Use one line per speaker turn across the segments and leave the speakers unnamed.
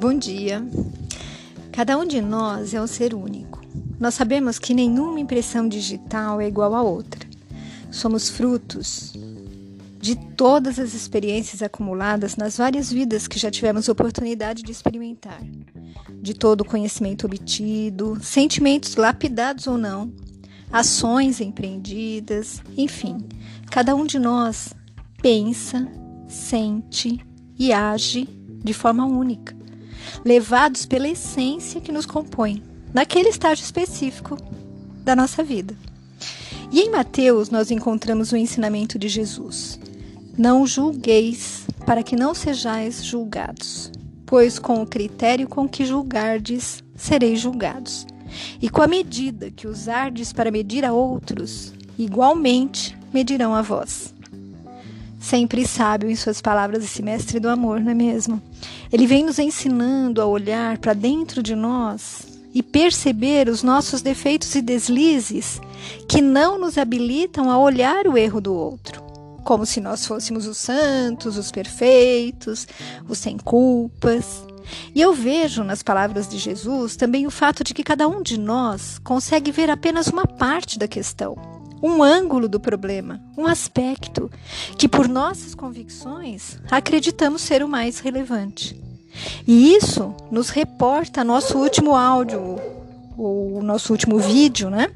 Bom dia. Cada um de nós é um ser único. Nós sabemos que nenhuma impressão digital é igual a outra. Somos frutos de todas as experiências acumuladas nas várias vidas que já tivemos oportunidade de experimentar, de todo o conhecimento obtido, sentimentos lapidados ou não, ações empreendidas, enfim, cada um de nós pensa, sente e age de forma única levados pela essência que nos compõe, naquele estágio específico da nossa vida. E em Mateus nós encontramos o ensinamento de Jesus: Não julgueis, para que não sejais julgados, pois com o critério com que julgardes, sereis julgados. E com a medida que usardes para medir a outros, igualmente medirão a vós sempre sábio em suas palavras, esse mestre do amor, não é mesmo? Ele vem nos ensinando a olhar para dentro de nós e perceber os nossos defeitos e deslizes que não nos habilitam a olhar o erro do outro, como se nós fôssemos os santos, os perfeitos, os sem culpas. E eu vejo nas palavras de Jesus também o fato de que cada um de nós consegue ver apenas uma parte da questão um ângulo do problema, um aspecto que, por nossas convicções, acreditamos ser o mais relevante. E isso nos reporta nosso último áudio, o nosso último vídeo, né?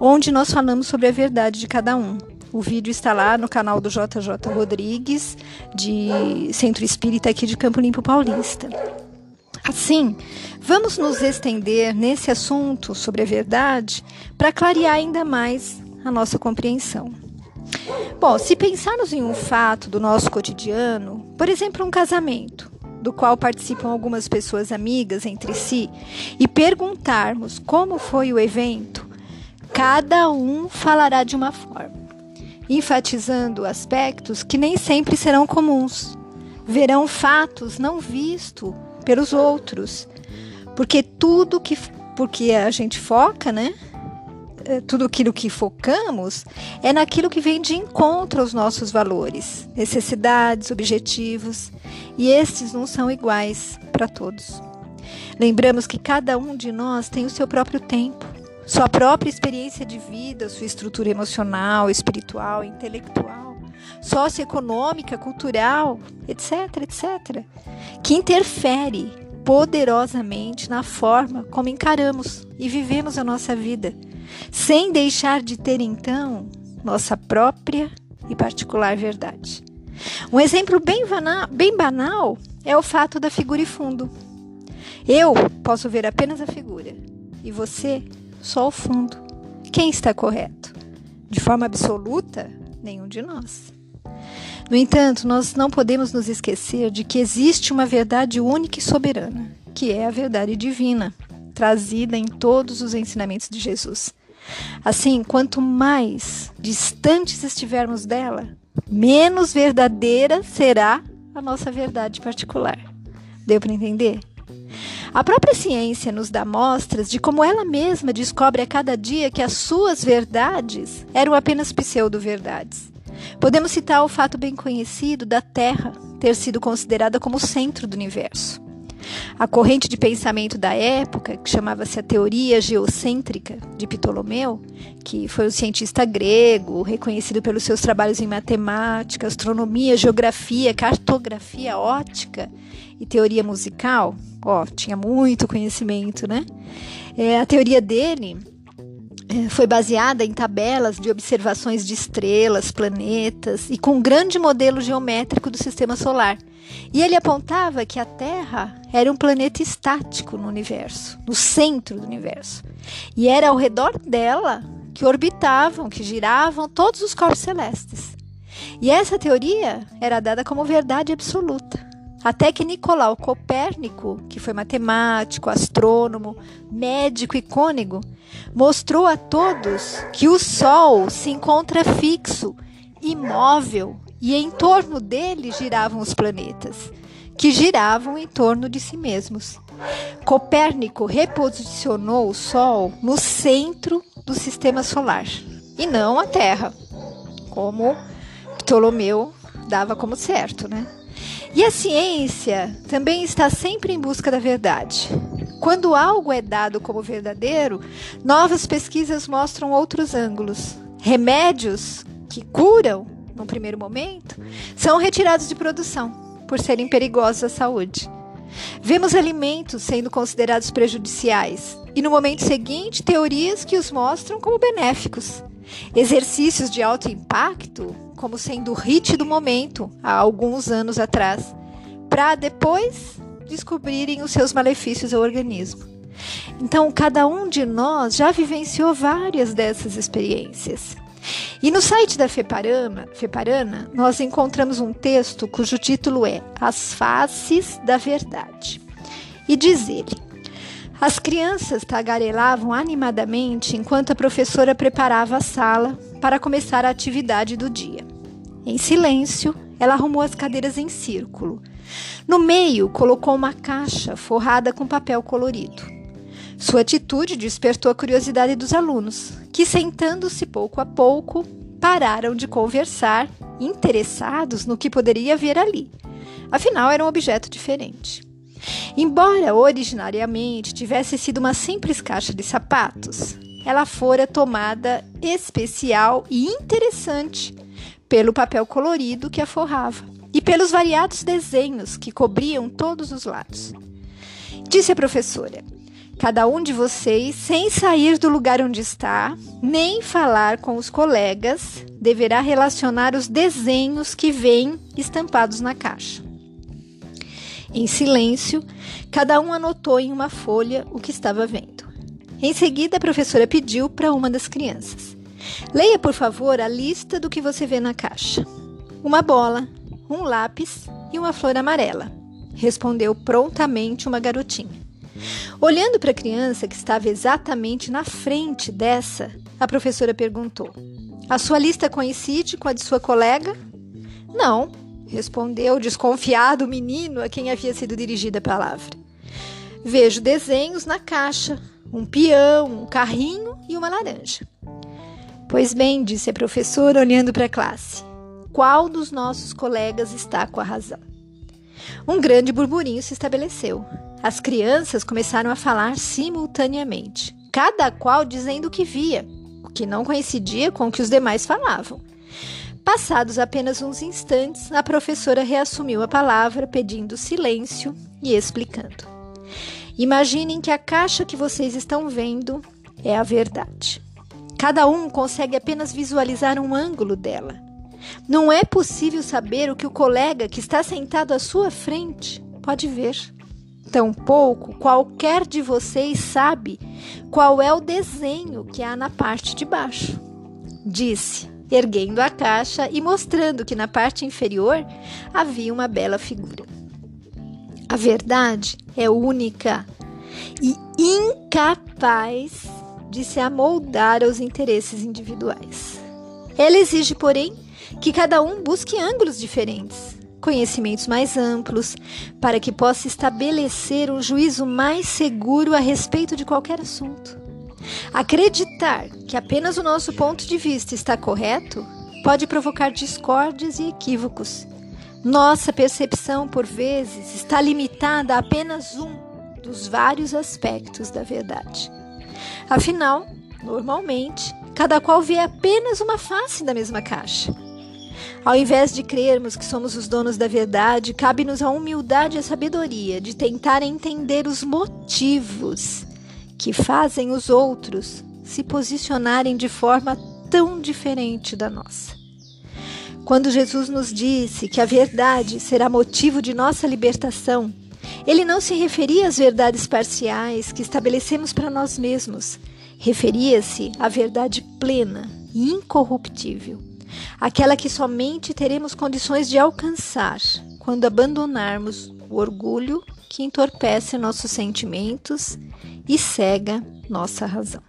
Onde nós falamos sobre a verdade de cada um. O vídeo está lá no canal do JJ Rodrigues, de Centro Espírita aqui de Campo Limpo Paulista. Assim, vamos nos estender nesse assunto sobre a verdade para clarear ainda mais a nossa compreensão. Bom, se pensarmos em um fato do nosso cotidiano, por exemplo, um casamento, do qual participam algumas pessoas amigas entre si, e perguntarmos como foi o evento, cada um falará de uma forma, enfatizando aspectos que nem sempre serão comuns. Verão fatos não vistos pelos outros, porque tudo que porque a gente foca, né, tudo aquilo que focamos é naquilo que vem de encontro aos nossos valores, necessidades, objetivos, e estes não são iguais para todos. Lembramos que cada um de nós tem o seu próprio tempo, sua própria experiência de vida, sua estrutura emocional, espiritual, intelectual, socioeconômica, cultural, etc, etc, que interfere poderosamente na forma como encaramos e vivemos a nossa vida sem deixar de ter então nossa própria e particular verdade. Um exemplo bem, banal, bem banal é o fato da figura e fundo. Eu posso ver apenas a figura e você só o fundo. Quem está correto? De forma absoluta, nenhum de nós. No entanto, nós não podemos nos esquecer de que existe uma verdade única e soberana, que é a verdade divina, trazida em todos os ensinamentos de Jesus. Assim, quanto mais distantes estivermos dela, menos verdadeira será a nossa verdade particular. Deu para entender? A própria ciência nos dá mostras de como ela mesma descobre a cada dia que as suas verdades eram apenas pseudo-verdades. Podemos citar o fato bem conhecido da Terra ter sido considerada como o centro do universo. A corrente de pensamento da época, que chamava-se a teoria geocêntrica de Ptolomeu, que foi um cientista grego, reconhecido pelos seus trabalhos em matemática, astronomia, geografia, cartografia ótica e teoria musical, ó, tinha muito conhecimento, né? É, a teoria dele é, foi baseada em tabelas de observações de estrelas, planetas e com um grande modelo geométrico do sistema solar. E ele apontava que a Terra era um planeta estático no universo, no centro do universo. E era ao redor dela que orbitavam, que giravam todos os corpos celestes. E essa teoria era dada como verdade absoluta. Até que Nicolau Copérnico, que foi matemático, astrônomo, médico e cônego, mostrou a todos que o Sol se encontra fixo, imóvel, e em torno dele giravam os planetas, que giravam em torno de si mesmos. Copérnico reposicionou o Sol no centro do sistema solar e não a Terra, como Ptolomeu dava como certo, né? E a ciência também está sempre em busca da verdade. Quando algo é dado como verdadeiro, novas pesquisas mostram outros ângulos. Remédios que curam, no primeiro momento, são retirados de produção por serem perigosos à saúde. Vemos alimentos sendo considerados prejudiciais e, no momento seguinte, teorias que os mostram como benéficos. Exercícios de alto impacto, como sendo o hit do momento há alguns anos atrás, para depois descobrirem os seus malefícios ao organismo. Então, cada um de nós já vivenciou várias dessas experiências. E no site da Feparama, Feparana, nós encontramos um texto cujo título é As Faces da Verdade. E diz ele: As crianças tagarelavam animadamente enquanto a professora preparava a sala para começar a atividade do dia. Em silêncio, ela arrumou as cadeiras em círculo. No meio, colocou uma caixa forrada com papel colorido. Sua atitude despertou a curiosidade dos alunos, que, sentando-se pouco a pouco, pararam de conversar, interessados no que poderia haver ali. Afinal, era um objeto diferente. Embora originariamente tivesse sido uma simples caixa de sapatos, ela fora tomada especial e interessante pelo papel colorido que a forrava e pelos variados desenhos que cobriam todos os lados. Disse a professora: Cada um de vocês, sem sair do lugar onde está, nem falar com os colegas, deverá relacionar os desenhos que vêm estampados na caixa. Em silêncio, cada um anotou em uma folha o que estava vendo. Em seguida, a professora pediu para uma das crianças: Leia, por favor, a lista do que você vê na caixa. Uma bola, um lápis e uma flor amarela, respondeu prontamente uma garotinha. Olhando para a criança que estava exatamente na frente dessa, a professora perguntou: A sua lista coincide com a de sua colega? Não, respondeu desconfiado o menino a quem havia sido dirigida a palavra. Vejo desenhos na caixa: um peão, um carrinho e uma laranja. Pois bem, disse a professora olhando para a classe, qual dos nossos colegas está com a razão? Um grande burburinho se estabeleceu. As crianças começaram a falar simultaneamente, cada qual dizendo o que via, o que não coincidia com o que os demais falavam. Passados apenas uns instantes, a professora reassumiu a palavra, pedindo silêncio e explicando. Imaginem que a caixa que vocês estão vendo é a verdade. Cada um consegue apenas visualizar um ângulo dela. Não é possível saber o que o colega que está sentado à sua frente pode ver. Tampouco qualquer de vocês sabe qual é o desenho que há na parte de baixo. Disse, erguendo a caixa e mostrando que na parte inferior havia uma bela figura. A verdade é única e incapaz de se amoldar aos interesses individuais. Ela exige, porém, que cada um busque ângulos diferentes, conhecimentos mais amplos, para que possa estabelecer um juízo mais seguro a respeito de qualquer assunto. Acreditar que apenas o nosso ponto de vista está correto pode provocar discórdias e equívocos. Nossa percepção, por vezes, está limitada a apenas um dos vários aspectos da verdade. Afinal, normalmente, cada qual vê apenas uma face da mesma caixa. Ao invés de crermos que somos os donos da verdade, cabe-nos a humildade e a sabedoria de tentar entender os motivos que fazem os outros se posicionarem de forma tão diferente da nossa. Quando Jesus nos disse que a verdade será motivo de nossa libertação, ele não se referia às verdades parciais que estabelecemos para nós mesmos, referia-se à verdade plena e incorruptível aquela que somente teremos condições de alcançar quando abandonarmos o orgulho que entorpece nossos sentimentos e cega nossa razão.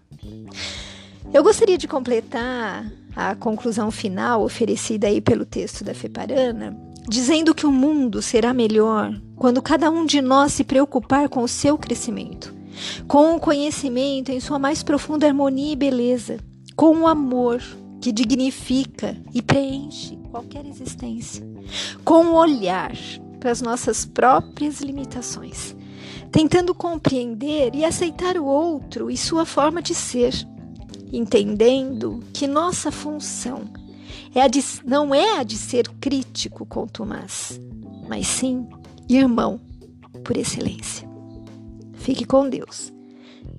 Eu gostaria de completar a conclusão final oferecida aí pelo texto da Feparana, dizendo que o mundo será melhor quando cada um de nós se preocupar com o seu crescimento, com o conhecimento em sua mais profunda harmonia e beleza, com o amor que dignifica e preenche qualquer existência, com um olhar para as nossas próprias limitações, tentando compreender e aceitar o outro e sua forma de ser, entendendo que nossa função é a de, não é a de ser crítico com Tomás, mas sim irmão por excelência. Fique com Deus.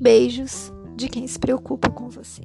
Beijos de quem se preocupa com você.